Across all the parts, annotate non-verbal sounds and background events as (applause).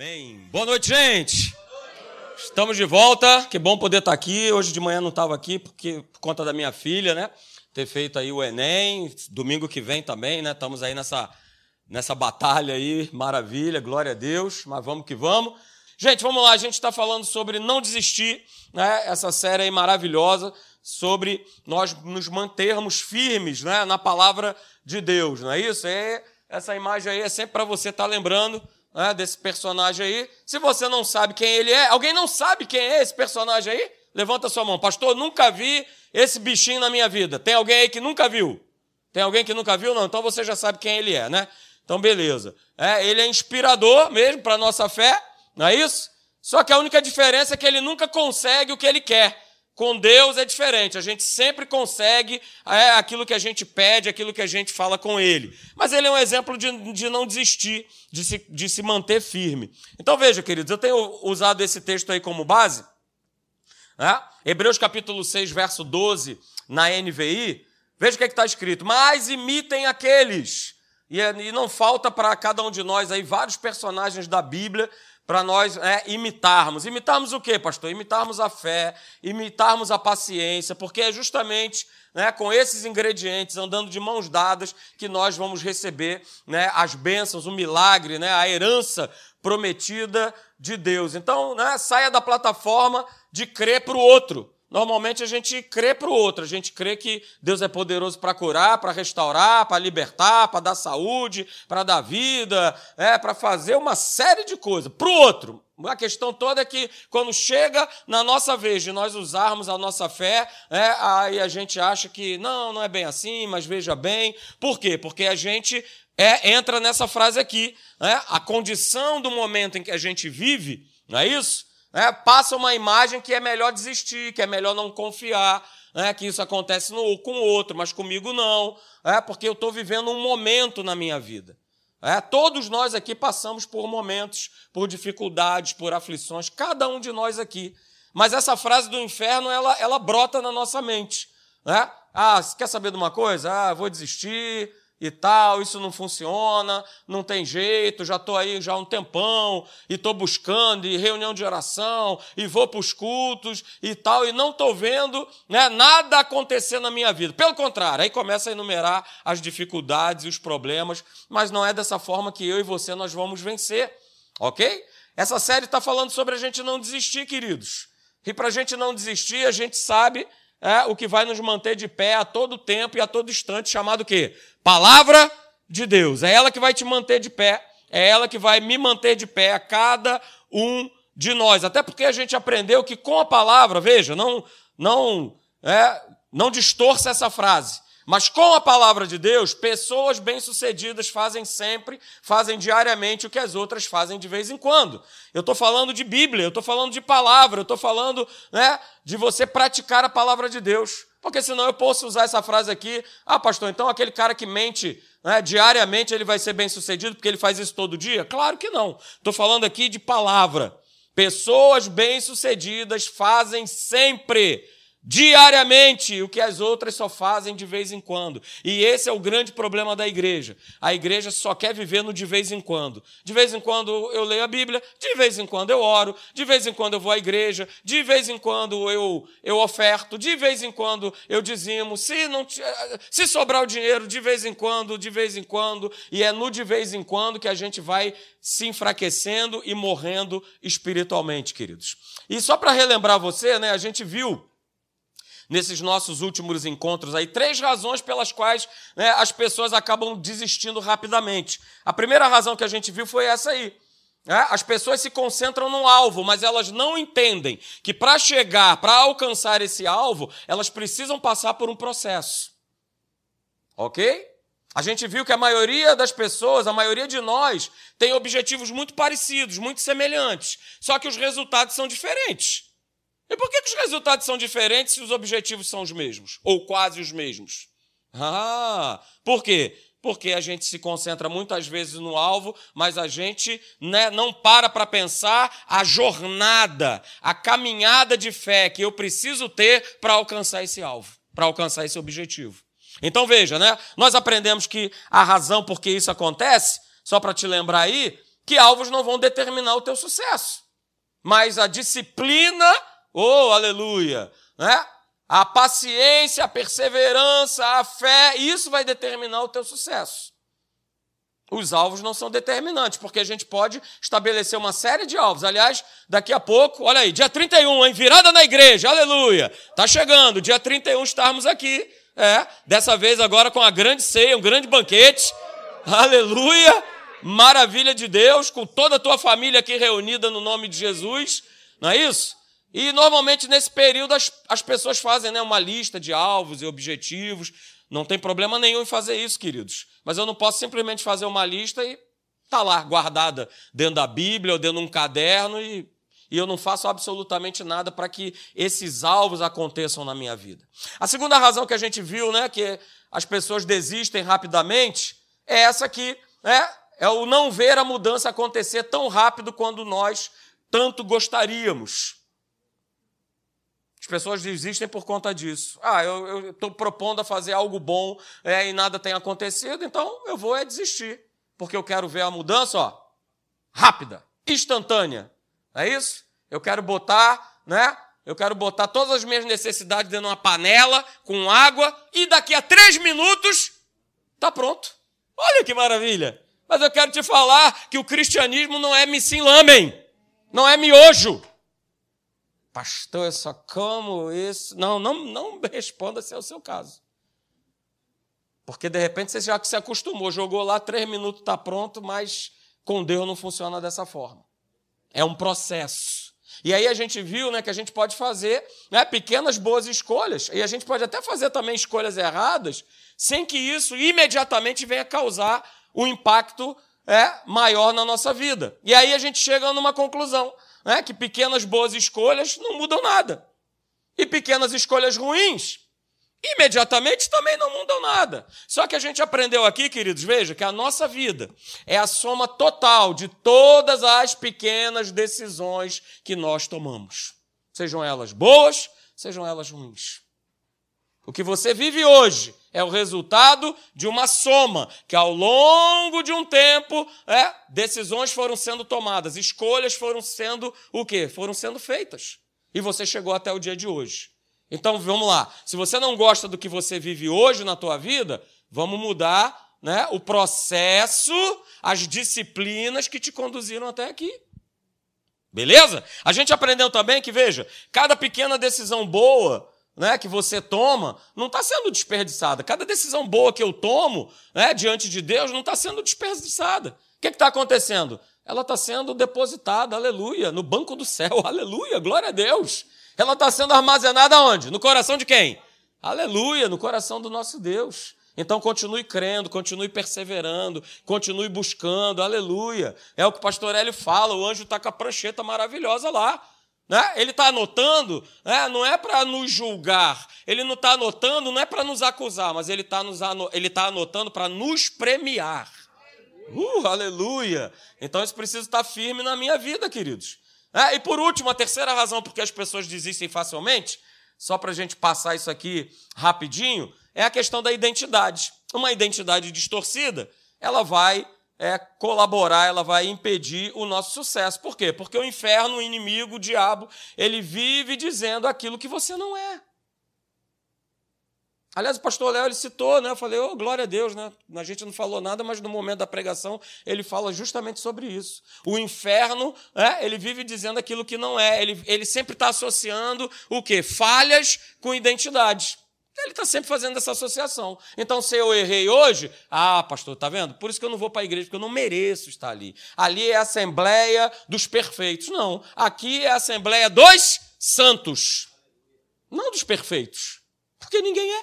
Amém. Boa noite, gente. Estamos de volta. Que bom poder estar aqui. Hoje de manhã não estava aqui porque por conta da minha filha, né? Ter feito aí o Enem. Domingo que vem também, né? Estamos aí nessa nessa batalha aí, maravilha, glória a Deus. Mas vamos que vamos. Gente, vamos lá. A gente está falando sobre não desistir, né? Essa série aí maravilhosa sobre nós nos mantermos firmes, né? Na palavra de Deus, não é isso? É essa imagem aí é sempre para você estar tá lembrando né, desse personagem aí. Se você não sabe quem ele é, alguém não sabe quem é esse personagem aí? Levanta sua mão. Pastor, nunca vi esse bichinho na minha vida. Tem alguém aí que nunca viu? Tem alguém que nunca viu? Não, então você já sabe quem ele é, né? Então, beleza. É, ele é inspirador mesmo para a nossa fé, não é isso? Só que a única diferença é que ele nunca consegue o que ele quer. Com Deus é diferente, a gente sempre consegue é, aquilo que a gente pede, aquilo que a gente fala com Ele. Mas ele é um exemplo de, de não desistir, de se, de se manter firme. Então veja, queridos, eu tenho usado esse texto aí como base. Né? Hebreus capítulo 6, verso 12, na NVI. Veja o que é está escrito. Mas imitem aqueles. E, é, e não falta para cada um de nós aí vários personagens da Bíblia para nós é, imitarmos. Imitarmos o quê, pastor? Imitarmos a fé, imitarmos a paciência, porque é justamente né, com esses ingredientes, andando de mãos dadas, que nós vamos receber né, as bênçãos, o milagre, né, a herança prometida de Deus. Então, né, saia da plataforma de crer para o outro. Normalmente a gente crê para o outro, a gente crê que Deus é poderoso para curar, para restaurar, para libertar, para dar saúde, para dar vida, é, para fazer uma série de coisas. Para o outro. A questão toda é que quando chega na nossa vez de nós usarmos a nossa fé, é, aí a gente acha que não, não é bem assim, mas veja bem. Por quê? Porque a gente é, entra nessa frase aqui. Né? A condição do momento em que a gente vive, não é isso? Né, passa uma imagem que é melhor desistir, que é melhor não confiar, né, que isso acontece no, com o outro, mas comigo não, é, porque eu estou vivendo um momento na minha vida. É, todos nós aqui passamos por momentos, por dificuldades, por aflições, cada um de nós aqui. Mas essa frase do inferno, ela, ela brota na nossa mente. Né? Ah, quer saber de uma coisa? Ah, vou desistir, e tal, isso não funciona, não tem jeito, já estou aí já há um tempão, e estou buscando, e reunião de oração, e vou para os cultos e tal, e não estou vendo né, nada acontecer na minha vida. Pelo contrário, aí começa a enumerar as dificuldades e os problemas, mas não é dessa forma que eu e você nós vamos vencer, ok? Essa série está falando sobre a gente não desistir, queridos. E para a gente não desistir, a gente sabe é, o que vai nos manter de pé a todo tempo e a todo instante, chamado o quê? Palavra de Deus. É ela que vai te manter de pé, é ela que vai me manter de pé a cada um de nós. Até porque a gente aprendeu que com a palavra, veja, não, não, é, não distorça essa frase. Mas com a palavra de Deus, pessoas bem-sucedidas fazem sempre, fazem diariamente o que as outras fazem de vez em quando. Eu estou falando de Bíblia, eu estou falando de palavra, eu estou falando né, de você praticar a palavra de Deus. Porque senão eu posso usar essa frase aqui, ah, pastor, então aquele cara que mente né, diariamente ele vai ser bem-sucedido porque ele faz isso todo dia? Claro que não. Estou falando aqui de palavra. Pessoas bem-sucedidas fazem sempre diariamente o que as outras só fazem de vez em quando. E esse é o grande problema da igreja. A igreja só quer viver no de vez em quando. De vez em quando eu leio a Bíblia, de vez em quando eu oro, de vez em quando eu vou à igreja, de vez em quando eu, eu oferto, de vez em quando eu dizimo. Se, não, se sobrar o dinheiro, de vez em quando, de vez em quando. E é no de vez em quando que a gente vai se enfraquecendo e morrendo espiritualmente, queridos. E só para relembrar você, né, a gente viu nesses nossos últimos encontros aí, três razões pelas quais né, as pessoas acabam desistindo rapidamente. A primeira razão que a gente viu foi essa aí. Né? As pessoas se concentram no alvo, mas elas não entendem que para chegar, para alcançar esse alvo, elas precisam passar por um processo. Ok? A gente viu que a maioria das pessoas, a maioria de nós, tem objetivos muito parecidos, muito semelhantes, só que os resultados são diferentes. E por que, que os resultados são diferentes se os objetivos são os mesmos? Ou quase os mesmos? Ah, por quê? Porque a gente se concentra muitas vezes no alvo, mas a gente né, não para para pensar a jornada, a caminhada de fé que eu preciso ter para alcançar esse alvo, para alcançar esse objetivo. Então veja, né? Nós aprendemos que a razão por que isso acontece, só para te lembrar aí, que alvos não vão determinar o teu sucesso. Mas a disciplina, oh, aleluia, né? A paciência, a perseverança, a fé, isso vai determinar o teu sucesso. Os alvos não são determinantes, porque a gente pode estabelecer uma série de alvos. Aliás, daqui a pouco, olha aí, dia 31, hein? Virada na igreja, aleluia. Tá chegando, dia 31 estarmos aqui. É, dessa vez agora com a grande ceia, um grande banquete. Aleluia. Maravilha de Deus, com toda a tua família aqui reunida no nome de Jesus. Não é isso? E normalmente nesse período as, as pessoas fazem né, uma lista de alvos e objetivos. Não tem problema nenhum em fazer isso, queridos. Mas eu não posso simplesmente fazer uma lista e tá lá guardada dentro da Bíblia ou dentro de um caderno e, e eu não faço absolutamente nada para que esses alvos aconteçam na minha vida. A segunda razão que a gente viu, né, que as pessoas desistem rapidamente, é essa aqui, né? É o não ver a mudança acontecer tão rápido quando nós tanto gostaríamos pessoas desistem por conta disso. Ah, eu estou propondo a fazer algo bom é, e nada tem acontecido, então eu vou é desistir. Porque eu quero ver a mudança, ó, rápida, instantânea. É isso? Eu quero botar, né? Eu quero botar todas as minhas necessidades dentro de uma panela com água e daqui a três minutos tá pronto. Olha que maravilha! Mas eu quero te falar que o cristianismo não é missim lamen, não é miojo. Pastor, eu só como isso. Não, não, não responda se é o seu caso. Porque de repente você já se acostumou, jogou lá, três minutos está pronto, mas com Deus não funciona dessa forma. É um processo. E aí a gente viu né, que a gente pode fazer né, pequenas boas escolhas. E a gente pode até fazer também escolhas erradas, sem que isso imediatamente venha causar um impacto é, maior na nossa vida. E aí a gente chega numa conclusão né, que pequenas boas escolhas não mudam nada. E pequenas escolhas ruins, imediatamente também não mudam nada. Só que a gente aprendeu aqui, queridos, veja, que a nossa vida é a soma total de todas as pequenas decisões que nós tomamos. Sejam elas boas, sejam elas ruins. O que você vive hoje é o resultado de uma soma, que ao longo de um tempo, é, decisões foram sendo tomadas, escolhas foram sendo o quê? Foram sendo feitas. E você chegou até o dia de hoje. Então vamos lá. Se você não gosta do que você vive hoje na tua vida, vamos mudar né, o processo, as disciplinas que te conduziram até aqui. Beleza? A gente aprendeu também que, veja, cada pequena decisão boa né, que você toma não está sendo desperdiçada. Cada decisão boa que eu tomo né, diante de Deus não está sendo desperdiçada. O que está acontecendo? Ela está sendo depositada, aleluia, no banco do céu, (laughs) aleluia, glória a Deus. Ela está sendo armazenada onde? No coração de quem? Aleluia, no coração do nosso Deus. Então continue crendo, continue perseverando, continue buscando, aleluia. É o que o pastor Hélio fala, o anjo está com a prancheta maravilhosa lá. Né? Ele está anotando, né? não é para nos julgar, ele não está anotando, não é para nos acusar, mas ele está tá anotando para nos premiar. Uh, aleluia! Então isso precisa estar firme na minha vida, queridos. É, e por último, a terceira razão por que as pessoas desistem facilmente, só para a gente passar isso aqui rapidinho, é a questão da identidade. Uma identidade distorcida, ela vai é, colaborar, ela vai impedir o nosso sucesso. Por quê? Porque o inferno, o inimigo, o diabo, ele vive dizendo aquilo que você não é. Aliás, o pastor Léo ele citou, né? Eu falei, oh, glória a Deus, né? A gente não falou nada, mas no momento da pregação ele fala justamente sobre isso. O inferno, é, ele vive dizendo aquilo que não é. Ele, ele sempre está associando o quê? Falhas com identidades. Ele está sempre fazendo essa associação. Então, se eu errei hoje, ah, pastor, tá vendo? Por isso que eu não vou para a igreja, porque eu não mereço estar ali. Ali é a assembleia dos perfeitos. Não. Aqui é a assembleia dos santos. Não dos perfeitos. Porque ninguém é.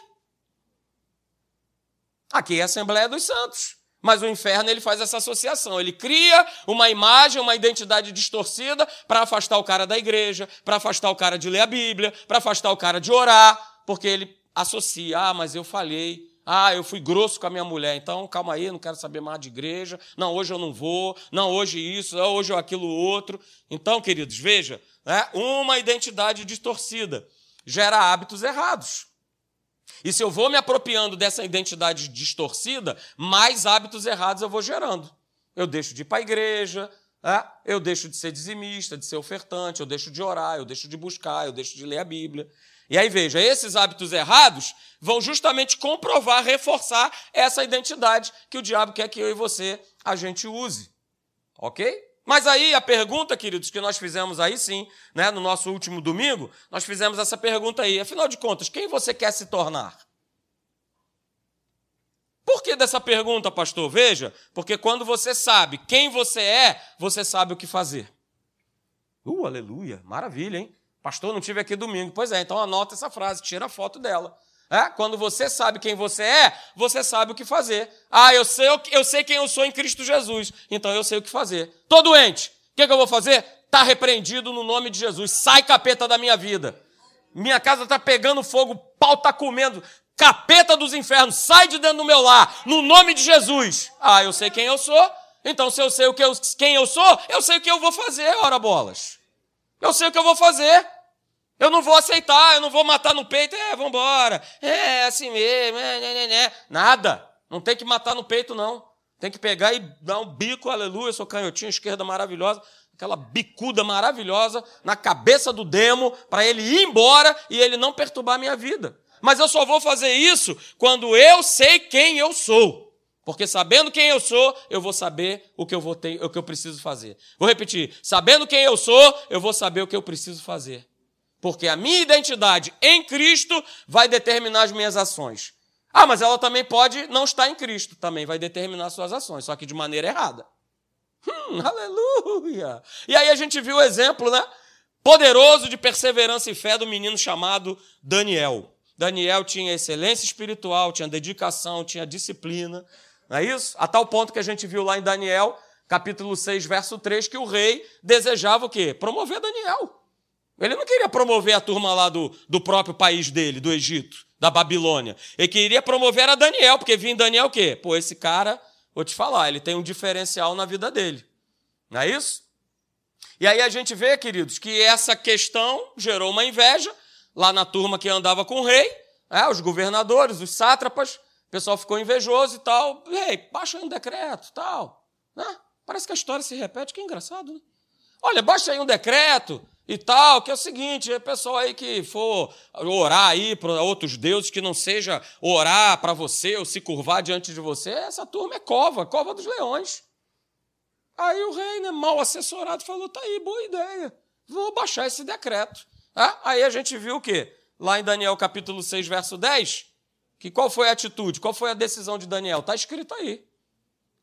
Aqui é a assembleia dos santos. Mas o inferno ele faz essa associação. Ele cria uma imagem, uma identidade distorcida para afastar o cara da igreja, para afastar o cara de ler a Bíblia, para afastar o cara de orar, porque ele associa, ah, mas eu falhei, ah, eu fui grosso com a minha mulher, então calma aí, não quero saber mais de igreja, não, hoje eu não vou, não, hoje isso, hoje eu aquilo outro. Então, queridos, veja, né, uma identidade distorcida gera hábitos errados. E se eu vou me apropriando dessa identidade distorcida, mais hábitos errados eu vou gerando. Eu deixo de ir para a igreja, é? eu deixo de ser dizimista, de ser ofertante, eu deixo de orar, eu deixo de buscar, eu deixo de ler a Bíblia. E aí veja, esses hábitos errados vão justamente comprovar, reforçar essa identidade que o diabo quer que eu e você a gente use. OK? Mas aí a pergunta, queridos, que nós fizemos aí sim, né, no nosso último domingo, nós fizemos essa pergunta aí. Afinal de contas, quem você quer se tornar? Por que dessa pergunta, pastor? Veja, porque quando você sabe quem você é, você sabe o que fazer. Uh, aleluia, maravilha, hein? Pastor, não tive aqui domingo. Pois é, então anota essa frase, tira a foto dela. É? Quando você sabe quem você é, você sabe o que fazer. Ah, eu sei, eu sei quem eu sou em Cristo Jesus, então eu sei o que fazer. Tô doente, o que, que eu vou fazer? Está repreendido no nome de Jesus. Sai capeta da minha vida. Minha casa está pegando fogo, pau está comendo capeta dos infernos, sai de dentro do meu lar, no nome de Jesus. Ah, eu sei quem eu sou, então se eu sei o que eu, quem eu sou, eu sei o que eu vou fazer, ora bolas. Eu sei o que eu vou fazer. Eu não vou aceitar, eu não vou matar no peito, é, vambora, é assim mesmo, é, né, né, né. Nada. Não tem que matar no peito, não. Tem que pegar e dar um bico, aleluia, sou canhotinho, esquerda maravilhosa, aquela bicuda maravilhosa na cabeça do demo, para ele ir embora e ele não perturbar a minha vida. Mas eu só vou fazer isso quando eu sei quem eu sou. Porque sabendo quem eu sou, eu vou saber o que eu vou ter, o que eu preciso fazer. Vou repetir: sabendo quem eu sou, eu vou saber o que eu preciso fazer. Porque a minha identidade em Cristo vai determinar as minhas ações. Ah, mas ela também pode não estar em Cristo, também vai determinar suas ações, só que de maneira errada. Hum, (laughs) aleluia! E aí a gente viu o exemplo, né? Poderoso de perseverança e fé do menino chamado Daniel. Daniel tinha excelência espiritual, tinha dedicação, tinha disciplina. Não é isso? A tal ponto que a gente viu lá em Daniel, capítulo 6, verso 3, que o rei desejava o quê? Promover Daniel. Ele não queria promover a turma lá do, do próprio país dele, do Egito, da Babilônia. Ele queria promover a Daniel, porque vinha Daniel o quê? Pô, esse cara, vou te falar, ele tem um diferencial na vida dele. Não é isso? E aí a gente vê, queridos, que essa questão gerou uma inveja lá na turma que andava com o rei, é, os governadores, os sátrapas, o pessoal ficou invejoso e tal. Rei, baixa aí um decreto tal. Né? Parece que a história se repete, que é engraçado, né? Olha, baixa aí um decreto e tal, que é o seguinte, é pessoal aí que for orar aí para outros deuses, que não seja orar para você ou se curvar diante de você, essa turma é cova, cova dos leões. Aí o rei, né, mal assessorado, falou, tá aí, boa ideia, vou baixar esse decreto. Ah, aí a gente viu o quê? Lá em Daniel capítulo 6, verso 10, que qual foi a atitude, qual foi a decisão de Daniel? Está escrito aí.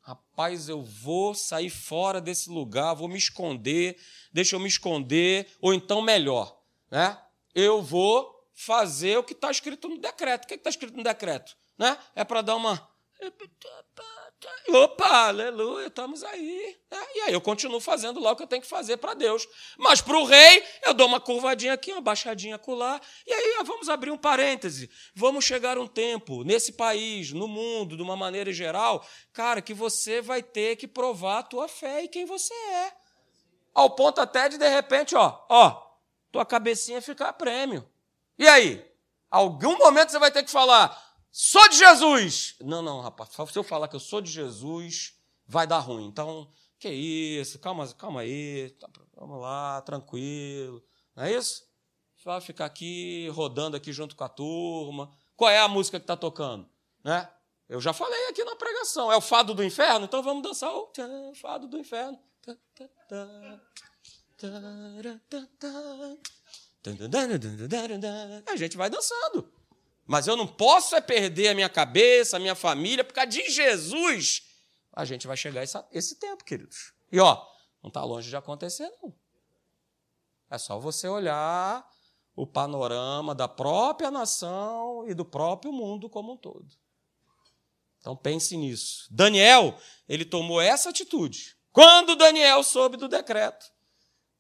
Rapaz, eu vou sair fora desse lugar, vou me esconder, deixa eu me esconder, ou então melhor, né? Eu vou fazer o que está escrito no decreto. O que está escrito no decreto? Né? É para dar uma Opa, aleluia, estamos aí. É, e aí eu continuo fazendo lá o que eu tenho que fazer para Deus. Mas para o rei, eu dou uma curvadinha aqui, uma baixadinha acolá. E aí vamos abrir um parêntese. Vamos chegar um tempo, nesse país, no mundo, de uma maneira geral, cara, que você vai ter que provar a tua fé e quem você é. Ao ponto até de, de repente, ó, ó, tua cabecinha ficar prêmio. E aí? Algum momento você vai ter que falar, Sou de Jesus! Não, não, rapaz, se eu falar que eu sou de Jesus, vai dar ruim. Então, que isso, calma, calma aí, tá, vamos lá, tranquilo. Não é isso? Vai ficar aqui rodando aqui junto com a turma. Qual é a música que está tocando? Né? Eu já falei aqui na pregação. É o fado do inferno? Então vamos dançar o fado do inferno. A gente vai dançando. Mas eu não posso é perder a minha cabeça, a minha família, por causa de Jesus. A gente vai chegar esse, esse tempo, queridos. E ó, não está longe de acontecer, não. É só você olhar o panorama da própria nação e do próprio mundo como um todo. Então pense nisso. Daniel, ele tomou essa atitude. Quando Daniel soube do decreto,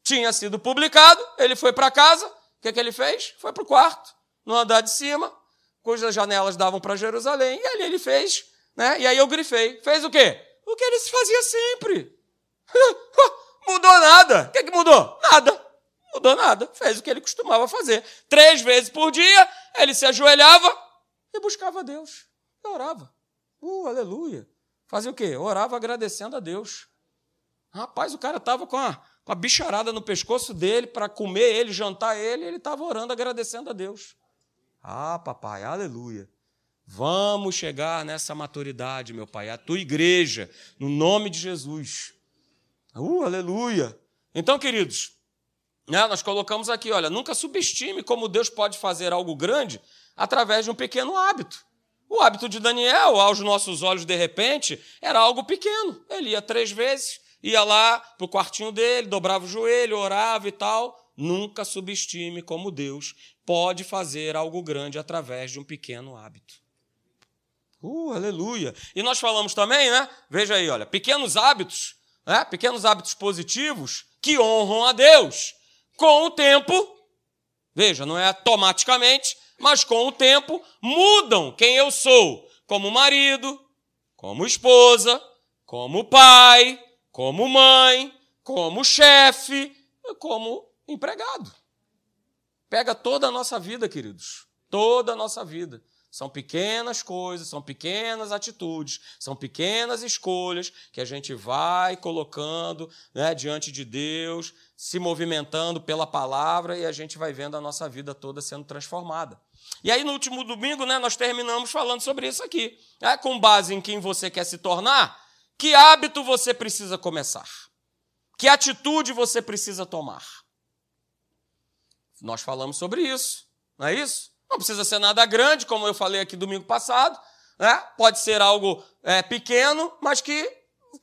tinha sido publicado, ele foi para casa, o que, que ele fez? Foi para o quarto, no andar de cima, cujas janelas davam para Jerusalém. E ali ele fez, né? E aí eu grifei. Fez o quê? O que ele fazia sempre. (laughs) mudou nada. O que, que mudou? Nada. Mudou nada. Fez o que ele costumava fazer. Três vezes por dia, ele se ajoelhava e buscava Deus. E orava. Uh, aleluia. fazia o quê? Orava agradecendo a Deus. Rapaz, o cara estava com a, com a bicharada no pescoço dele para comer ele, jantar ele, ele estava orando, agradecendo a Deus. Ah, papai, aleluia. Vamos chegar nessa maturidade, meu pai, a tua igreja, no nome de Jesus. Uh, aleluia. Então, queridos, né, nós colocamos aqui, olha, nunca subestime como Deus pode fazer algo grande através de um pequeno hábito. O hábito de Daniel, aos nossos olhos, de repente, era algo pequeno. Ele ia três vezes, ia lá para o quartinho dele, dobrava o joelho, orava e tal. Nunca subestime como Deus pode fazer algo grande através de um pequeno hábito. Uh, aleluia! E nós falamos também, né? Veja aí, olha, pequenos hábitos, né? pequenos hábitos positivos que honram a Deus. Com o tempo, veja, não é automaticamente, mas com o tempo mudam quem eu sou, como marido, como esposa, como pai, como mãe, como chefe, como empregado. Pega toda a nossa vida, queridos, toda a nossa vida. São pequenas coisas, são pequenas atitudes, são pequenas escolhas que a gente vai colocando né, diante de Deus, se movimentando pela palavra e a gente vai vendo a nossa vida toda sendo transformada. E aí, no último domingo, né, nós terminamos falando sobre isso aqui. É, com base em quem você quer se tornar, que hábito você precisa começar? Que atitude você precisa tomar? Nós falamos sobre isso, não é isso? Não precisa ser nada grande, como eu falei aqui domingo passado. Né? Pode ser algo é, pequeno, mas que,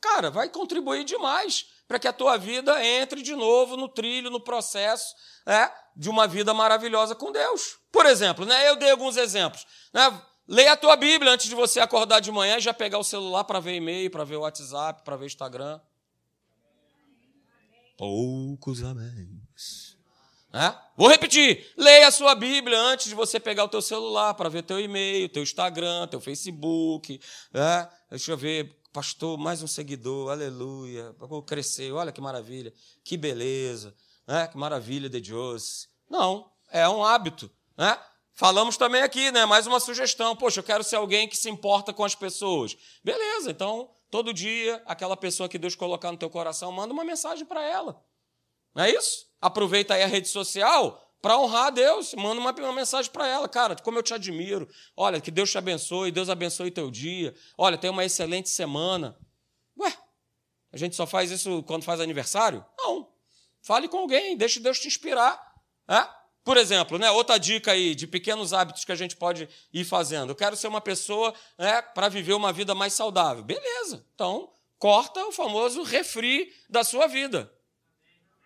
cara, vai contribuir demais para que a tua vida entre de novo no trilho, no processo é, de uma vida maravilhosa com Deus. Por exemplo, né, eu dei alguns exemplos. Né? Leia a tua Bíblia antes de você acordar de manhã e já pegar o celular para ver e-mail, para ver o WhatsApp, para ver Instagram. Poucos améns. Vou repetir. Leia a sua Bíblia antes de você pegar o teu celular para ver teu e-mail, teu Instagram, teu Facebook. Deixa eu ver, pastor, mais um seguidor, aleluia. Vou crescer, olha que maravilha, que beleza, que maravilha de Deus. Não, é um hábito. Falamos também aqui, né? Mais uma sugestão. Poxa, eu quero ser alguém que se importa com as pessoas. Beleza, então, todo dia, aquela pessoa que Deus colocar no teu coração, manda uma mensagem para ela. Não é isso? Aproveita aí a rede social para honrar a Deus. Manda uma, uma mensagem para ela. Cara, como eu te admiro. Olha, que Deus te abençoe, Deus abençoe teu dia. Olha, tenha uma excelente semana. Ué, a gente só faz isso quando faz aniversário? Não. Fale com alguém, deixe Deus te inspirar. É? Por exemplo, né, outra dica aí de pequenos hábitos que a gente pode ir fazendo. Eu quero ser uma pessoa né, para viver uma vida mais saudável. Beleza. Então, corta o famoso refri da sua vida.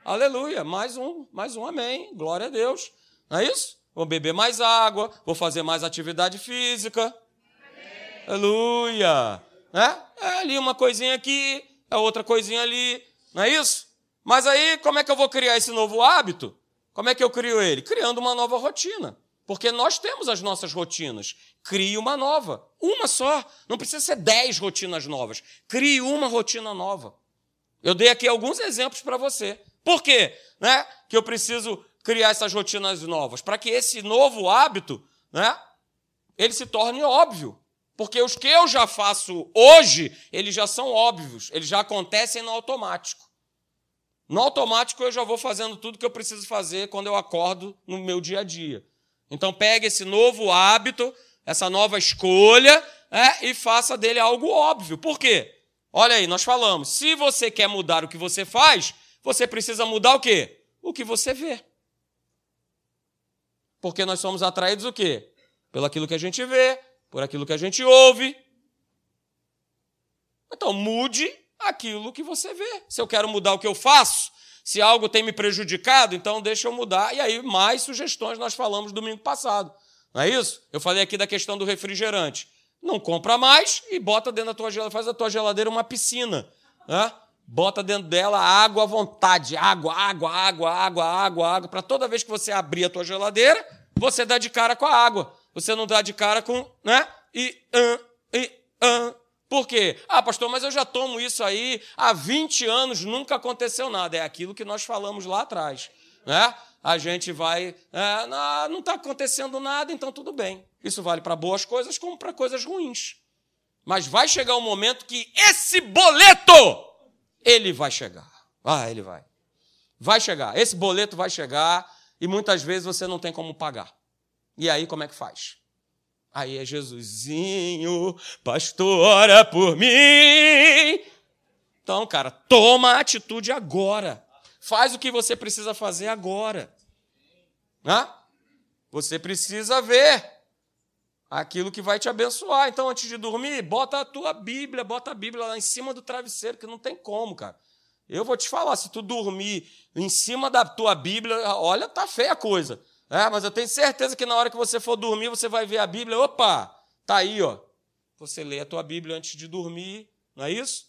Aleluia. Mais um, mais um amém. Glória a Deus. Não é isso? Vou beber mais água, vou fazer mais atividade física. Amém. Aleluia. Né? É ali uma coisinha aqui, é outra coisinha ali. Não é isso? Mas aí, como é que eu vou criar esse novo hábito? Como é que eu crio ele? Criando uma nova rotina. Porque nós temos as nossas rotinas. Crie uma nova. Uma só. Não precisa ser dez rotinas novas. Crie uma rotina nova. Eu dei aqui alguns exemplos para você. Por quê? Né? Que eu preciso criar essas rotinas novas. Para que esse novo hábito né, ele se torne óbvio. Porque os que eu já faço hoje, eles já são óbvios. Eles já acontecem no automático. No automático eu já vou fazendo tudo que eu preciso fazer quando eu acordo no meu dia a dia. Então pegue esse novo hábito, essa nova escolha, é, e faça dele algo óbvio. Por quê? Olha aí, nós falamos, se você quer mudar o que você faz, você precisa mudar o quê? O que você vê. Porque nós somos atraídos o quê? Pelo aquilo que a gente vê, por aquilo que a gente ouve. Então mude aquilo que você vê. Se eu quero mudar o que eu faço, se algo tem me prejudicado, então deixa eu mudar. E aí, mais sugestões nós falamos domingo passado. Não é isso? Eu falei aqui da questão do refrigerante. Não compra mais e bota dentro da tua geladeira, faz da tua geladeira uma piscina. Né? Bota dentro dela água à vontade, água, água, água, água, água, água, para toda vez que você abrir a tua geladeira, você dá de cara com a água. Você não dá de cara com, né? E, uh, e, uh, por quê? Ah, pastor, mas eu já tomo isso aí há 20 anos, nunca aconteceu nada. É aquilo que nós falamos lá atrás. Né? A gente vai. É, não está acontecendo nada, então tudo bem. Isso vale para boas coisas como para coisas ruins. Mas vai chegar um momento que esse boleto, ele vai chegar. Ah, ele vai. Vai chegar. Esse boleto vai chegar e muitas vezes você não tem como pagar. E aí, como é que faz? Aí é Jesusinho, pastor, ora por mim. Então, cara, toma a atitude agora. Faz o que você precisa fazer agora. Hã? Você precisa ver aquilo que vai te abençoar. Então, antes de dormir, bota a tua Bíblia, bota a Bíblia lá em cima do travesseiro, que não tem como, cara. Eu vou te falar, se tu dormir em cima da tua Bíblia, olha, tá feia a coisa. É, mas eu tenho certeza que na hora que você for dormir, você vai ver a Bíblia, opa, tá aí, ó. Você lê a tua Bíblia antes de dormir, não é isso?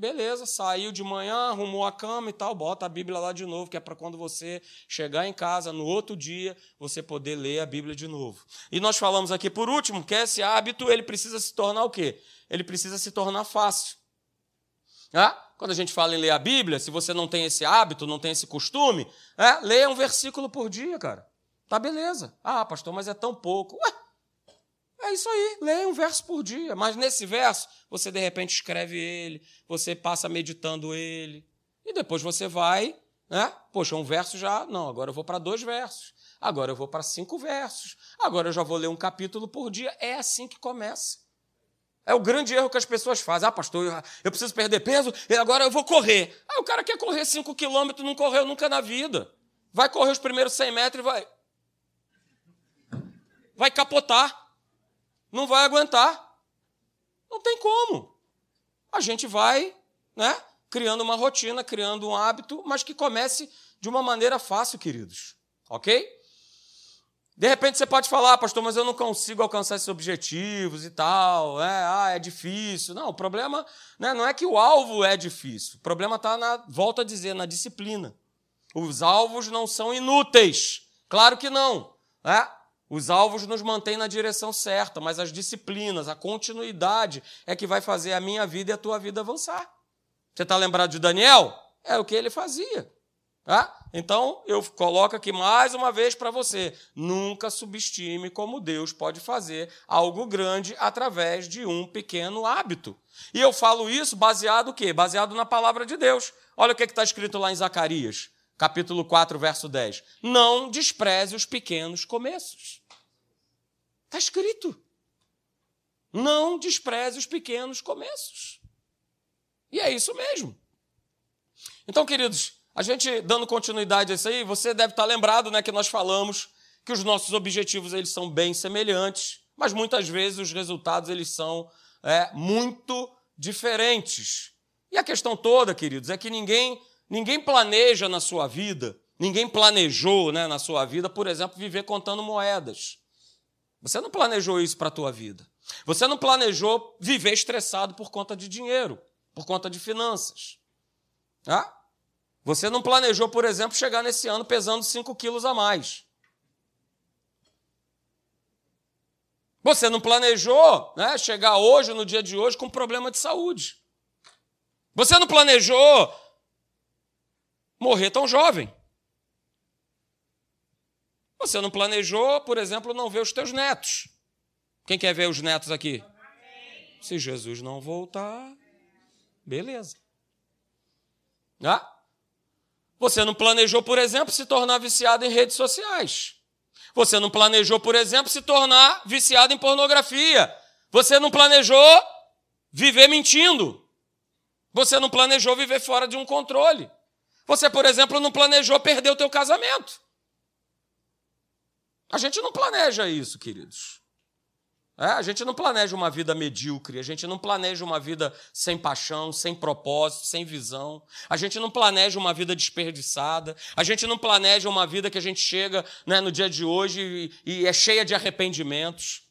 Beleza, saiu de manhã, arrumou a cama e tal, bota a Bíblia lá de novo, que é para quando você chegar em casa no outro dia, você poder ler a Bíblia de novo. E nós falamos aqui por último que esse hábito, ele precisa se tornar o quê? Ele precisa se tornar fácil. Ah, quando a gente fala em ler a Bíblia, se você não tem esse hábito, não tem esse costume, é, leia um versículo por dia, cara. Tá beleza. Ah, pastor, mas é tão pouco. Ué, é isso aí, leia um verso por dia. Mas nesse verso, você de repente escreve ele, você passa meditando ele. E depois você vai, né? Poxa, um verso já. Não, agora eu vou para dois versos. Agora eu vou para cinco versos. Agora eu já vou ler um capítulo por dia. É assim que começa. É o grande erro que as pessoas fazem. Ah, pastor, eu preciso perder peso e agora eu vou correr. Ah, o cara quer correr cinco quilômetros, não correu nunca na vida. Vai correr os primeiros 100 metros e vai. Vai capotar. Não vai aguentar. Não tem como. A gente vai, né, criando uma rotina, criando um hábito, mas que comece de uma maneira fácil, queridos. OK? De repente você pode falar, ah, pastor, mas eu não consigo alcançar esses objetivos e tal. É, ah, é difícil. Não, o problema né, não é que o alvo é difícil. O problema está na, volta a dizer, na disciplina. Os alvos não são inúteis. Claro que não. Né? Os alvos nos mantêm na direção certa, mas as disciplinas, a continuidade é que vai fazer a minha vida e a tua vida avançar. Você está lembrado de Daniel? É o que ele fazia. Tá? Então, eu coloco aqui mais uma vez para você: nunca subestime como Deus pode fazer algo grande através de um pequeno hábito. E eu falo isso baseado o quê? Baseado na palavra de Deus. Olha o que é está escrito lá em Zacarias, capítulo 4, verso 10. Não despreze os pequenos começos. Escrito. Não despreze os pequenos começos. E é isso mesmo. Então, queridos, a gente dando continuidade a isso aí, você deve estar lembrado né, que nós falamos que os nossos objetivos eles são bem semelhantes, mas muitas vezes os resultados eles são é, muito diferentes. E a questão toda, queridos, é que ninguém, ninguém planeja na sua vida, ninguém planejou né, na sua vida, por exemplo, viver contando moedas. Você não planejou isso para a tua vida. Você não planejou viver estressado por conta de dinheiro, por conta de finanças. Ah? Você não planejou, por exemplo, chegar nesse ano pesando 5 quilos a mais. Você não planejou né, chegar hoje, no dia de hoje, com problema de saúde. Você não planejou morrer tão jovem. Você não planejou, por exemplo, não ver os teus netos. Quem quer ver os netos aqui? Se Jesus não voltar, beleza. Ah? Você não planejou, por exemplo, se tornar viciado em redes sociais. Você não planejou, por exemplo, se tornar viciado em pornografia. Você não planejou viver mentindo. Você não planejou viver fora de um controle. Você, por exemplo, não planejou perder o teu casamento. A gente não planeja isso, queridos. É, a gente não planeja uma vida medíocre, a gente não planeja uma vida sem paixão, sem propósito, sem visão. A gente não planeja uma vida desperdiçada. A gente não planeja uma vida que a gente chega né, no dia de hoje e, e é cheia de arrependimentos.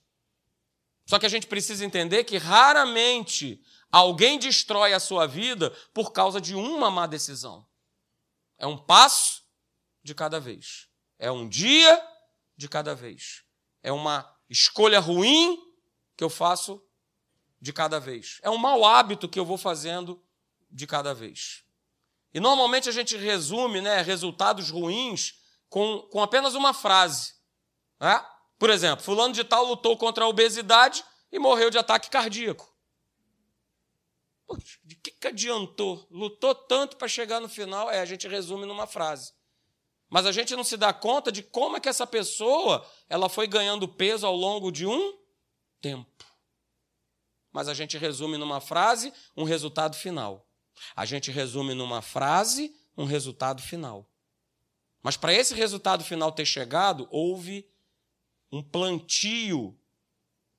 Só que a gente precisa entender que raramente alguém destrói a sua vida por causa de uma má decisão. É um passo de cada vez. É um dia de cada vez. É uma escolha ruim que eu faço de cada vez. É um mau hábito que eu vou fazendo de cada vez. E normalmente a gente resume né, resultados ruins com, com apenas uma frase. Né? Por exemplo, fulano de tal lutou contra a obesidade e morreu de ataque cardíaco. Poxa, de que, que adiantou? Lutou tanto para chegar no final? É, a gente resume numa frase. Mas a gente não se dá conta de como é que essa pessoa ela foi ganhando peso ao longo de um tempo. Mas a gente resume numa frase um resultado final. A gente resume numa frase um resultado final. Mas para esse resultado final ter chegado, houve um plantio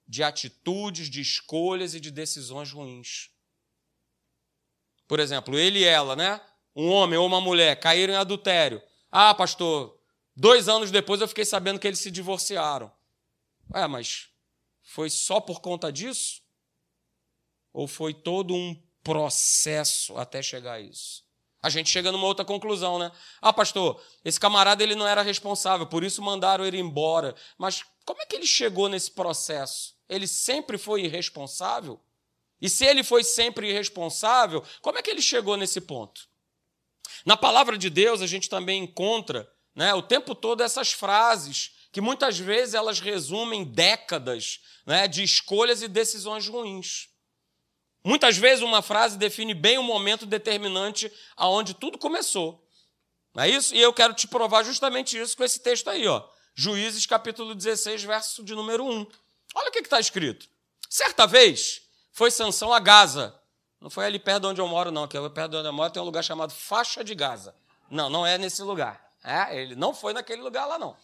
de atitudes, de escolhas e de decisões ruins. Por exemplo, ele e ela, né? Um homem ou uma mulher caíram em adultério. Ah, pastor, dois anos depois eu fiquei sabendo que eles se divorciaram. É, mas foi só por conta disso? Ou foi todo um processo até chegar a isso? A gente chega numa outra conclusão, né? Ah, pastor, esse camarada ele não era responsável, por isso mandaram ele embora. Mas como é que ele chegou nesse processo? Ele sempre foi irresponsável? E se ele foi sempre irresponsável, como é que ele chegou nesse ponto? Na palavra de Deus, a gente também encontra né, o tempo todo essas frases que muitas vezes elas resumem décadas né, de escolhas e decisões ruins. Muitas vezes uma frase define bem o momento determinante aonde tudo começou. Não é isso? E eu quero te provar justamente isso com esse texto aí, ó. Juízes capítulo 16, verso de número 1. Olha o que está escrito. Certa vez foi Sansão a Gaza, não foi ali perto de onde eu moro, não, que perto de onde eu moro tem um lugar chamado Faixa de Gaza. Não, não é nesse lugar. É, ele não foi naquele lugar lá, não.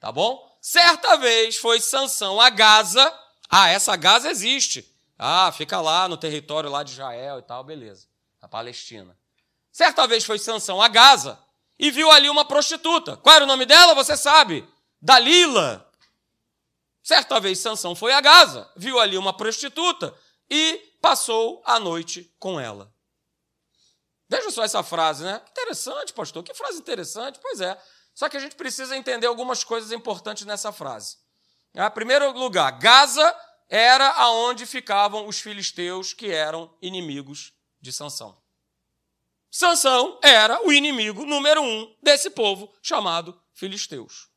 Tá bom? Certa vez foi Sansão a Gaza. Ah, essa Gaza existe. Ah, fica lá no território lá de Israel e tal, beleza. A Palestina. Certa vez foi Sansão a Gaza e viu ali uma prostituta. Qual era o nome dela? Você sabe? Dalila. Certa vez Sansão foi a Gaza, viu ali uma prostituta e passou a noite com ela. Veja só essa frase, né? Interessante, pastor. Que frase interessante. Pois é. Só que a gente precisa entender algumas coisas importantes nessa frase. Em primeiro lugar, Gaza era aonde ficavam os filisteus que eram inimigos de Sansão. Sansão era o inimigo número um desse povo chamado filisteus.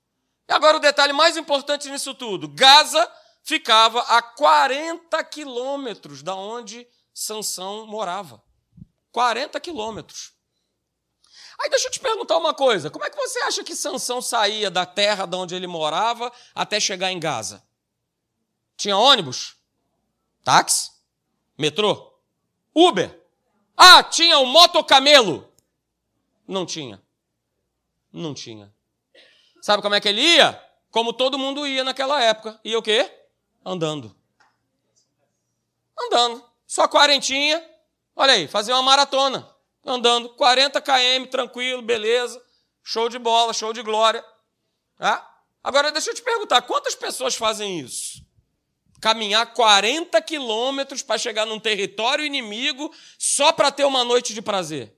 E agora o detalhe mais importante nisso tudo: Gaza ficava a 40 quilômetros da onde Sansão morava. 40 quilômetros. Aí deixa eu te perguntar uma coisa: como é que você acha que Sansão saía da terra de onde ele morava até chegar em Gaza? Tinha ônibus? Táxi? Metrô? Uber? Ah, tinha o motocamelo? Não tinha. Não tinha. Sabe como é que ele ia? Como todo mundo ia naquela época. Ia o quê? Andando. Andando. Só quarentinha. Olha aí, fazer uma maratona. Andando. 40 km, tranquilo, beleza. Show de bola, show de glória. Ah? Agora, deixa eu te perguntar, quantas pessoas fazem isso? Caminhar 40 quilômetros para chegar num território inimigo só para ter uma noite de prazer?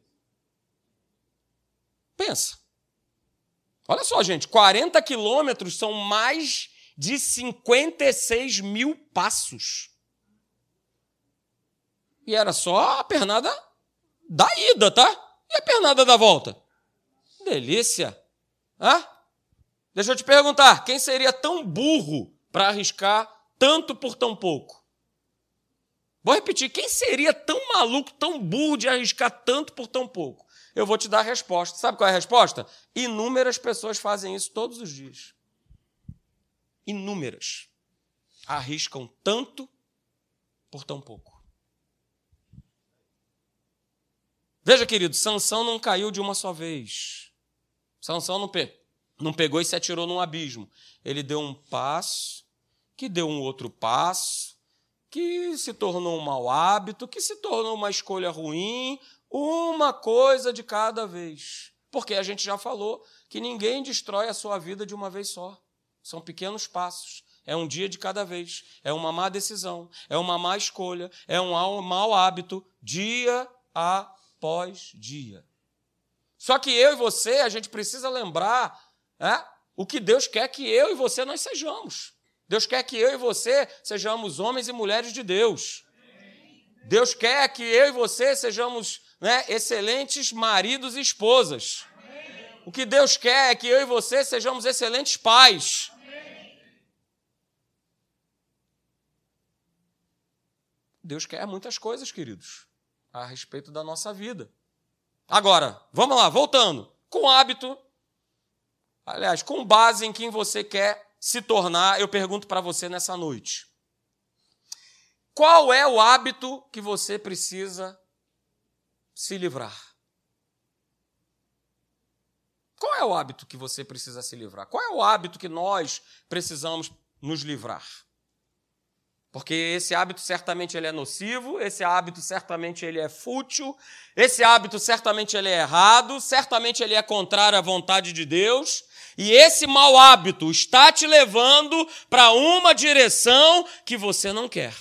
Pensa. Olha só, gente, 40 quilômetros são mais de 56 mil passos. E era só a pernada da ida, tá? E a pernada da volta? Delícia. Hã? Deixa eu te perguntar, quem seria tão burro para arriscar tanto por tão pouco? Vou repetir, quem seria tão maluco, tão burro de arriscar tanto por tão pouco? Eu vou te dar a resposta. Sabe qual é a resposta? Inúmeras pessoas fazem isso todos os dias inúmeras arriscam tanto por tão pouco. Veja, querido, Sansão não caiu de uma só vez. Sansão não, pe não pegou e se atirou num abismo. Ele deu um passo, que deu um outro passo, que se tornou um mau hábito, que se tornou uma escolha ruim, uma coisa de cada vez. Porque a gente já falou que ninguém destrói a sua vida de uma vez só. São pequenos passos. É um dia de cada vez. É uma má decisão. É uma má escolha. É um mau hábito, dia após dia. Só que eu e você, a gente precisa lembrar é, o que Deus quer que eu e você nós sejamos. Deus quer que eu e você sejamos homens e mulheres de Deus. Deus quer que eu e você sejamos né, excelentes maridos e esposas. O que Deus quer é que eu e você sejamos excelentes pais. Deus quer muitas coisas, queridos. a respeito da nossa vida. Agora, vamos lá, voltando. Com hábito, aliás, com base em quem você quer se tornar, eu pergunto para você nessa noite. Qual é o hábito que você precisa se livrar? Qual é o hábito que você precisa se livrar? Qual é o hábito que nós precisamos nos livrar? Porque esse hábito certamente ele é nocivo, esse hábito certamente ele é fútil, esse hábito certamente ele é errado, certamente ele é contrário à vontade de Deus, e esse mau hábito está te levando para uma direção que você não quer.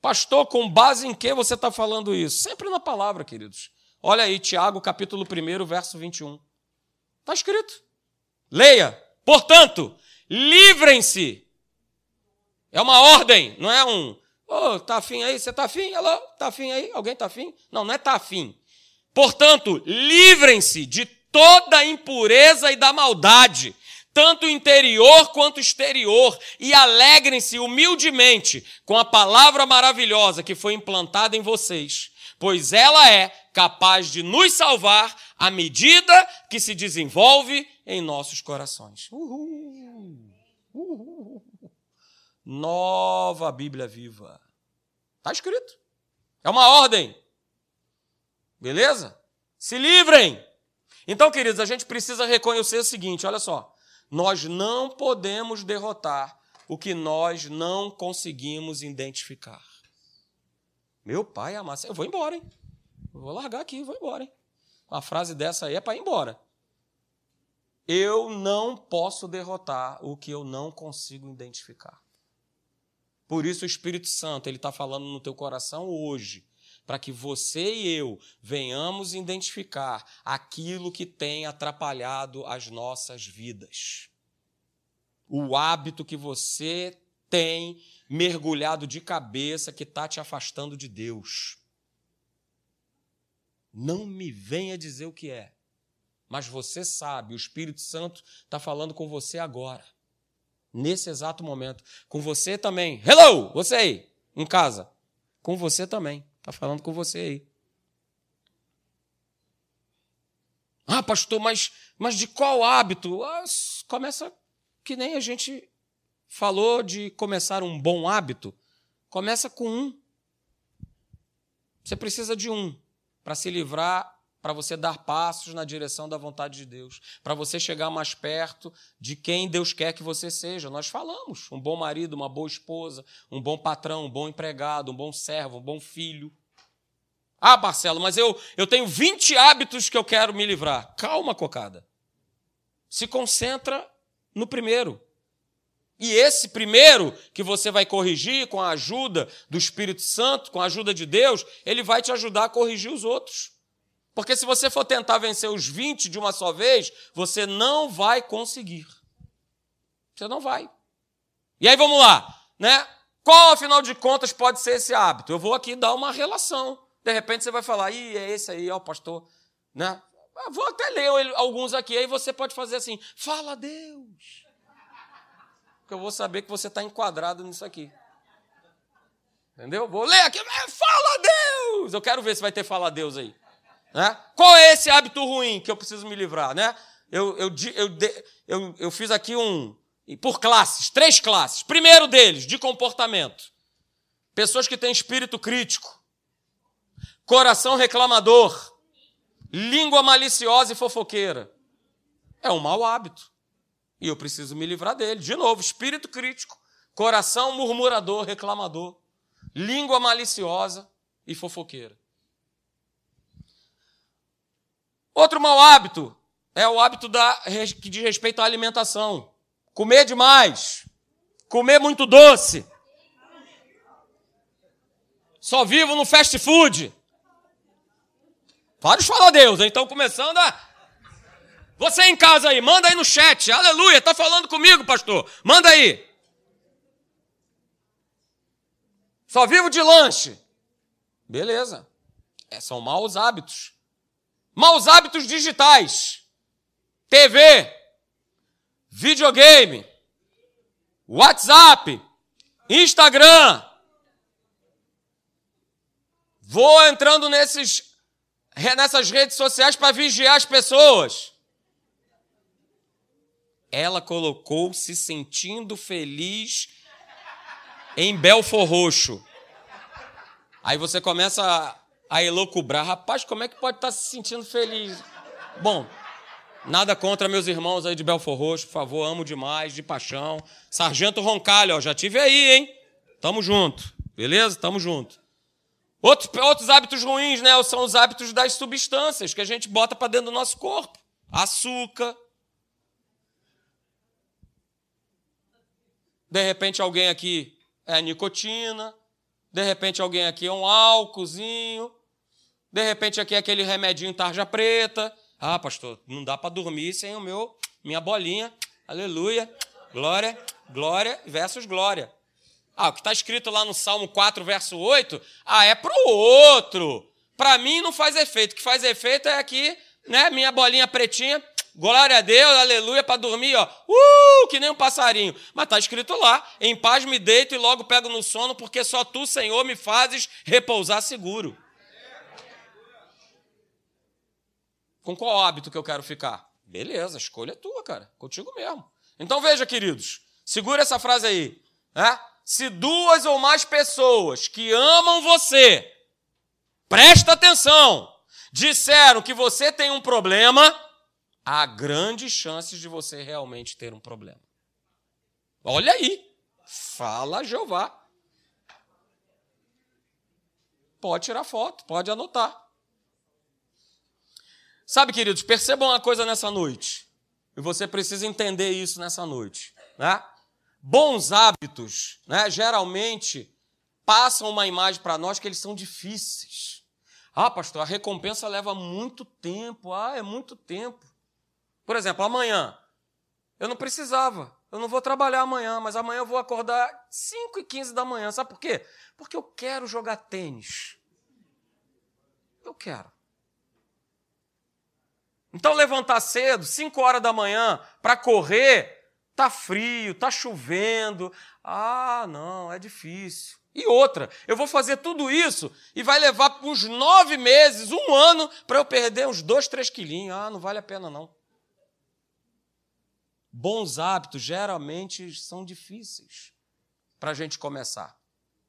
Pastor, com base em que você está falando isso? Sempre na palavra, queridos. Olha aí, Tiago, capítulo 1, verso 21. Está escrito. Leia. Portanto, livrem-se. É uma ordem, não é um. Ô, oh, tá afim aí? Você tá afim? Alô? Tá afim aí? Alguém tá afim? Não, não é tá afim. Portanto, livrem-se de toda a impureza e da maldade, tanto interior quanto exterior, e alegrem-se humildemente com a palavra maravilhosa que foi implantada em vocês, pois ela é capaz de nos salvar à medida que se desenvolve em nossos corações. Uhul. Uhul. Nova Bíblia viva. Está escrito. É uma ordem. Beleza? Se livrem. Então, queridos, a gente precisa reconhecer o seguinte: olha só. Nós não podemos derrotar o que nós não conseguimos identificar. Meu pai amassa. Eu vou embora, hein? Eu vou largar aqui, vou embora, hein? Uma frase dessa aí é para ir embora. Eu não posso derrotar o que eu não consigo identificar. Por isso o Espírito Santo ele está falando no teu coração hoje, para que você e eu venhamos identificar aquilo que tem atrapalhado as nossas vidas. O hábito que você tem mergulhado de cabeça que está te afastando de Deus. Não me venha dizer o que é, mas você sabe, o Espírito Santo está falando com você agora, nesse exato momento. Com você também. Hello, você aí, em casa. Com você também. Está falando com você aí. Ah, pastor, mas, mas de qual hábito? Ah, começa que nem a gente falou de começar um bom hábito. Começa com um. Você precisa de um para se livrar, para você dar passos na direção da vontade de Deus, para você chegar mais perto de quem Deus quer que você seja. Nós falamos: um bom marido, uma boa esposa, um bom patrão, um bom empregado, um bom servo, um bom filho. Ah, Marcelo, mas eu, eu tenho 20 hábitos que eu quero me livrar. Calma, cocada. Se concentra no primeiro. E esse primeiro que você vai corrigir com a ajuda do Espírito Santo, com a ajuda de Deus, ele vai te ajudar a corrigir os outros. Porque se você for tentar vencer os 20 de uma só vez, você não vai conseguir. Você não vai. E aí vamos lá, né? Qual, afinal de contas, pode ser esse hábito? Eu vou aqui dar uma relação. De repente você vai falar, ih, é esse aí, ó, pastor, né? Eu vou até ler alguns aqui, aí você pode fazer assim, fala Deus que eu vou saber que você está enquadrado nisso aqui. Entendeu? Vou ler aqui, fala Deus! Eu quero ver se vai ter fala Deus aí. Né? Qual é esse hábito ruim que eu preciso me livrar? Né? Eu, eu, eu, eu, eu fiz aqui um. Por classes, três classes. Primeiro deles, de comportamento. Pessoas que têm espírito crítico, coração reclamador, língua maliciosa e fofoqueira. É um mau hábito. E eu preciso me livrar dele. De novo, espírito crítico, coração murmurador, reclamador, língua maliciosa e fofoqueira. Outro mau hábito é o hábito da, que diz respeito à alimentação. Comer demais. Comer muito doce. Só vivo no fast food. Vários falam a Deus, então começando a você em casa aí, manda aí no chat. Aleluia, tá falando comigo, pastor. Manda aí. Só vivo de lanche. Beleza. É, são maus hábitos. Maus hábitos digitais. TV, videogame, WhatsApp, Instagram. Vou entrando nesses, nessas redes sociais para vigiar as pessoas. Ela colocou se sentindo feliz em Belfor Roxo. Aí você começa a, elocubrar. Rapaz, como é que pode estar se sentindo feliz? Bom, nada contra meus irmãos aí de Belfor Roxo, por favor, amo demais, de paixão. Sargento Roncalho, ó, já tive aí, hein? Tamo junto, beleza? Tamo junto. Outros, outros hábitos ruins, né? São os hábitos das substâncias que a gente bota para dentro do nosso corpo. Açúcar. De repente alguém aqui é nicotina. De repente alguém aqui é um álcoolzinho. De repente aqui é aquele remedinho tarja preta. Ah, pastor, não dá para dormir sem o meu, minha bolinha. Aleluia. Glória, glória versus glória. Ah, o que está escrito lá no Salmo 4, verso 8, ah, é para o outro. Para mim não faz efeito. O que faz efeito é aqui, né? Minha bolinha pretinha, Glória a Deus, aleluia, para dormir, ó. Uh, que nem um passarinho. Mas está escrito lá: em paz me deito e logo pego no sono, porque só tu, Senhor, me fazes repousar seguro. Com qual hábito que eu quero ficar? Beleza, a escolha é tua, cara. Contigo mesmo. Então veja, queridos, segura essa frase aí. Né? Se duas ou mais pessoas que amam você, presta atenção, disseram que você tem um problema, há grandes chances de você realmente ter um problema. Olha aí, fala Jeová. Pode tirar foto, pode anotar. Sabe, queridos, percebam uma coisa nessa noite. E você precisa entender isso nessa noite. Né? Bons hábitos, né, geralmente, passam uma imagem para nós que eles são difíceis. Ah, pastor, a recompensa leva muito tempo. Ah, é muito tempo. Por exemplo, amanhã, eu não precisava, eu não vou trabalhar amanhã, mas amanhã eu vou acordar 5 e 15 da manhã. Sabe por quê? Porque eu quero jogar tênis. Eu quero. Então, levantar cedo, 5 horas da manhã, para correr, tá frio, tá chovendo. Ah, não, é difícil. E outra, eu vou fazer tudo isso e vai levar uns nove meses, um ano, para eu perder uns dois, três quilinhos. Ah, não vale a pena não. Bons hábitos geralmente são difíceis para a gente começar.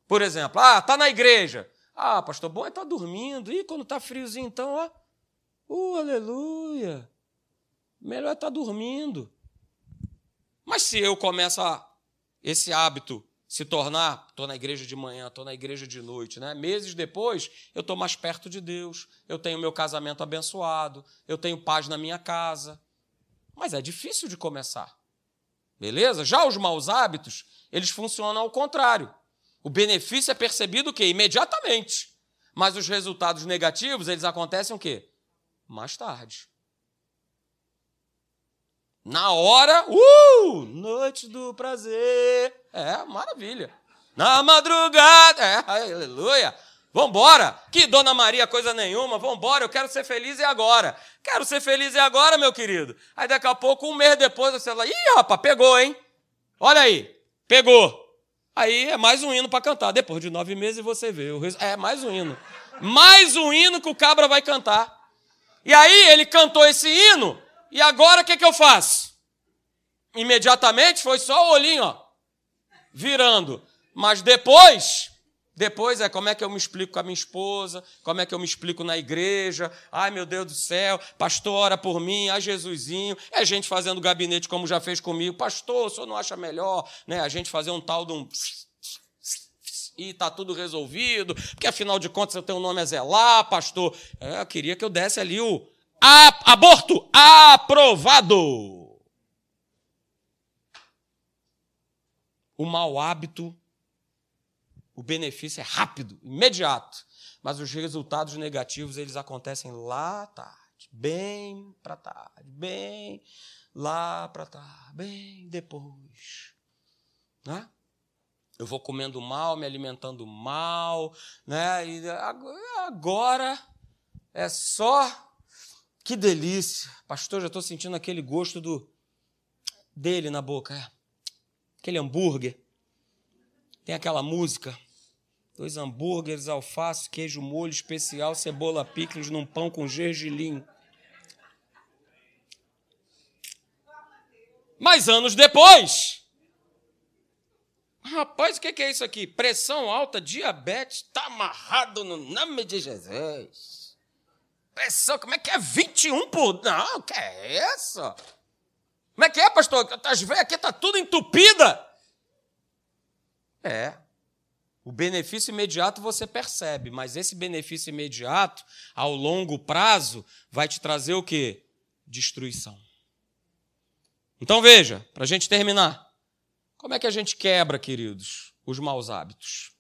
Por exemplo, ah, tá na igreja. Ah, pastor, bom é estar tá dormindo. E quando tá friozinho, então, ó. Uh, aleluia. Melhor é estar tá dormindo. Mas se eu começo a, esse hábito se tornar, estou na igreja de manhã, estou na igreja de noite, né? Meses depois, eu estou mais perto de Deus, eu tenho meu casamento abençoado, eu tenho paz na minha casa, mas é difícil de começar. Beleza? Já os maus hábitos, eles funcionam ao contrário. O benefício é percebido o quê? Imediatamente. Mas os resultados negativos, eles acontecem o quê? Mais tarde. Na hora, uh, noite do prazer. É, maravilha. Na madrugada, é, aleluia. Vambora! Que Dona Maria, coisa nenhuma, vambora, eu quero ser feliz e agora. Quero ser feliz e agora, meu querido. Aí daqui a pouco, um mês depois, você fala, ih, rapaz, pegou, hein? Olha aí, pegou. Aí é mais um hino para cantar. Depois de nove meses você vê. É mais um hino. Mais um hino que o cabra vai cantar. E aí ele cantou esse hino, e agora o que, que eu faço? Imediatamente foi só o olhinho, ó, virando. Mas depois depois é como é que eu me explico com a minha esposa, como é que eu me explico na igreja. Ai, meu Deus do céu, pastor, ora por mim, ai, Jesusinho. É gente fazendo gabinete como já fez comigo. Pastor, o senhor não acha melhor né, a gente fazer um tal de um. E está tudo resolvido, porque afinal de contas eu tenho um nome a zelar, pastor. É, eu queria que eu desse ali o aborto aprovado. O mau hábito o benefício é rápido, imediato, mas os resultados negativos eles acontecem lá tarde, bem para tarde, bem lá para tarde, bem depois, né? Eu vou comendo mal, me alimentando mal, né? E agora é só que delícia, pastor. Já estou sentindo aquele gosto do dele na boca, é. aquele hambúrguer tem aquela música. Dois hambúrgueres, alface, queijo molho especial, cebola picles num pão com gergelim. Mas anos depois, rapaz, o que é isso aqui? Pressão alta, diabetes, está amarrado no nome de Jesus. Pressão, como é que é? 21 por. Não, que é isso? Como é que é, pastor? As veias aqui está tudo entupida. É. O benefício imediato você percebe, mas esse benefício imediato, ao longo prazo, vai te trazer o quê? Destruição. Então veja, para a gente terminar, como é que a gente quebra, queridos, os maus hábitos?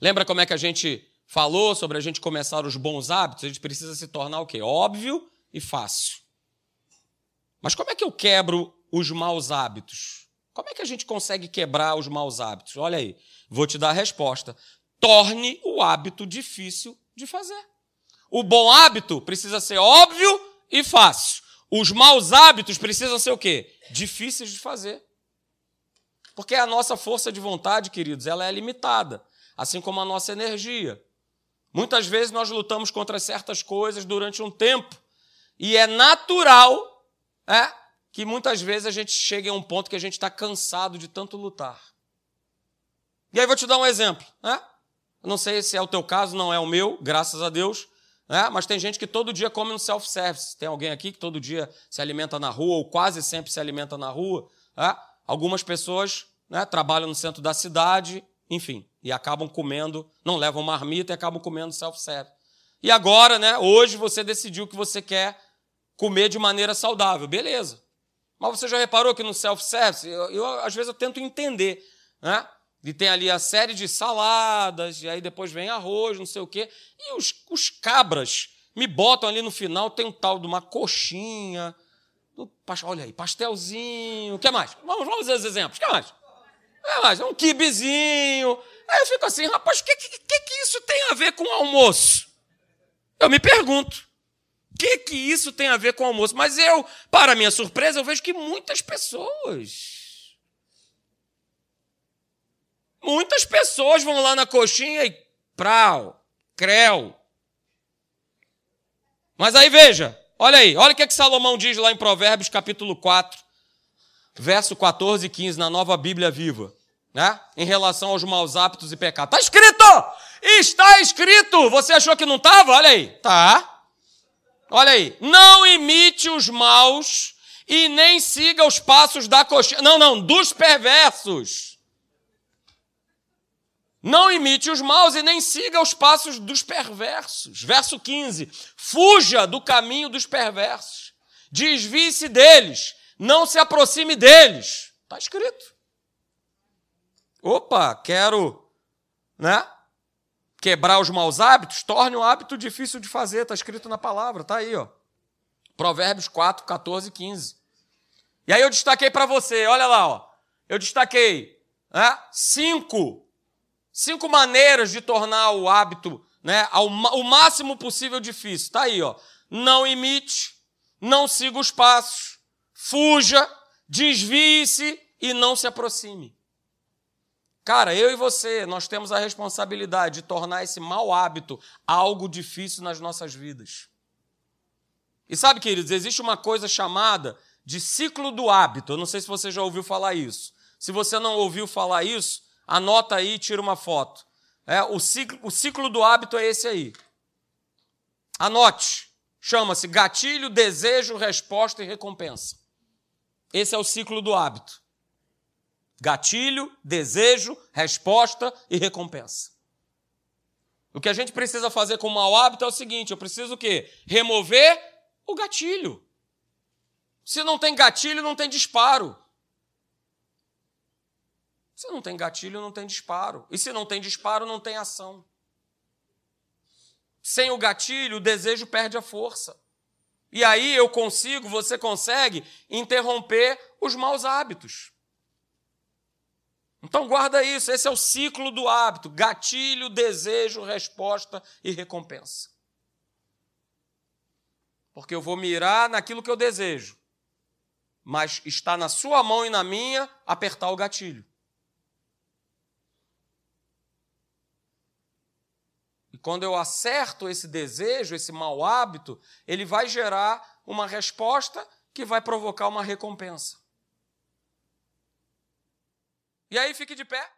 Lembra como é que a gente falou sobre a gente começar os bons hábitos? A gente precisa se tornar o quê? Óbvio e fácil. Mas como é que eu quebro os maus hábitos? Como é que a gente consegue quebrar os maus hábitos? Olha aí, vou te dar a resposta. Torne o hábito difícil de fazer. O bom hábito precisa ser óbvio e fácil. Os maus hábitos precisam ser o quê? Difíceis de fazer. Porque a nossa força de vontade, queridos, ela é limitada, assim como a nossa energia. Muitas vezes nós lutamos contra certas coisas durante um tempo e é natural é, que muitas vezes a gente chegue a um ponto que a gente está cansado de tanto lutar. E aí vou te dar um exemplo. Né? Não sei se é o teu caso, não é o meu, graças a Deus. Né? Mas tem gente que todo dia come no self-service. Tem alguém aqui que todo dia se alimenta na rua, ou quase sempre se alimenta na rua. Né? Algumas pessoas né, trabalham no centro da cidade, enfim, e acabam comendo, não levam marmita e acabam comendo self-service. E agora, né, hoje você decidiu que você quer comer de maneira saudável. Beleza. Mas você já reparou que no self-service, eu, eu, às vezes eu tento entender, né? E tem ali a série de saladas, e aí depois vem arroz, não sei o quê. E os, os cabras me botam ali no final, tem um tal de uma coxinha. Olha aí, pastelzinho. O que mais? Vamos, vamos ver os exemplos. O que mais? O que mais? Um quibezinho. Aí eu fico assim, rapaz, o que, que, que isso tem a ver com o almoço? Eu me pergunto. O que, que isso tem a ver com o almoço? Mas eu, para minha surpresa, eu vejo que muitas pessoas Muitas pessoas vão lá na coxinha e prau, creu. Mas aí veja, olha aí, olha o que, é que Salomão diz lá em Provérbios capítulo 4, verso 14 e 15, na nova Bíblia viva, né? Em relação aos maus hábitos e pecados. Está escrito! Está escrito! Você achou que não estava? Olha aí. Tá. Olha aí. Não imite os maus e nem siga os passos da coxinha. Não, não, dos perversos não imite os maus e nem siga os passos dos perversos. Verso 15: Fuja do caminho dos perversos, desvie-se deles, não se aproxime deles. Está escrito. Opa, quero, né? Quebrar os maus hábitos, torne um hábito difícil de fazer, está escrito na palavra, está aí, ó. Provérbios 4, 14 e 15. E aí eu destaquei para você, olha lá, ó. Eu destaquei né, cinco Cinco maneiras de tornar o hábito né, ao, o máximo possível difícil. Está aí, ó. Não imite, não siga os passos, fuja, desvie-se e não se aproxime. Cara, eu e você, nós temos a responsabilidade de tornar esse mau hábito algo difícil nas nossas vidas. E sabe, queridos, existe uma coisa chamada de ciclo do hábito. Eu não sei se você já ouviu falar isso. Se você não ouviu falar isso, Anota aí, tira uma foto. É, o, ciclo, o ciclo do hábito é esse aí. Anote. Chama-se gatilho, desejo, resposta e recompensa. Esse é o ciclo do hábito. Gatilho, desejo, resposta e recompensa. O que a gente precisa fazer com o mau hábito é o seguinte: eu preciso o quê? Remover o gatilho. Se não tem gatilho, não tem disparo. Se não tem gatilho, não tem disparo. E se não tem disparo, não tem ação. Sem o gatilho, o desejo perde a força. E aí eu consigo, você consegue interromper os maus hábitos. Então guarda isso, esse é o ciclo do hábito: gatilho, desejo, resposta e recompensa. Porque eu vou mirar naquilo que eu desejo, mas está na sua mão e na minha apertar o gatilho. Quando eu acerto esse desejo, esse mau hábito, ele vai gerar uma resposta que vai provocar uma recompensa. E aí fique de pé.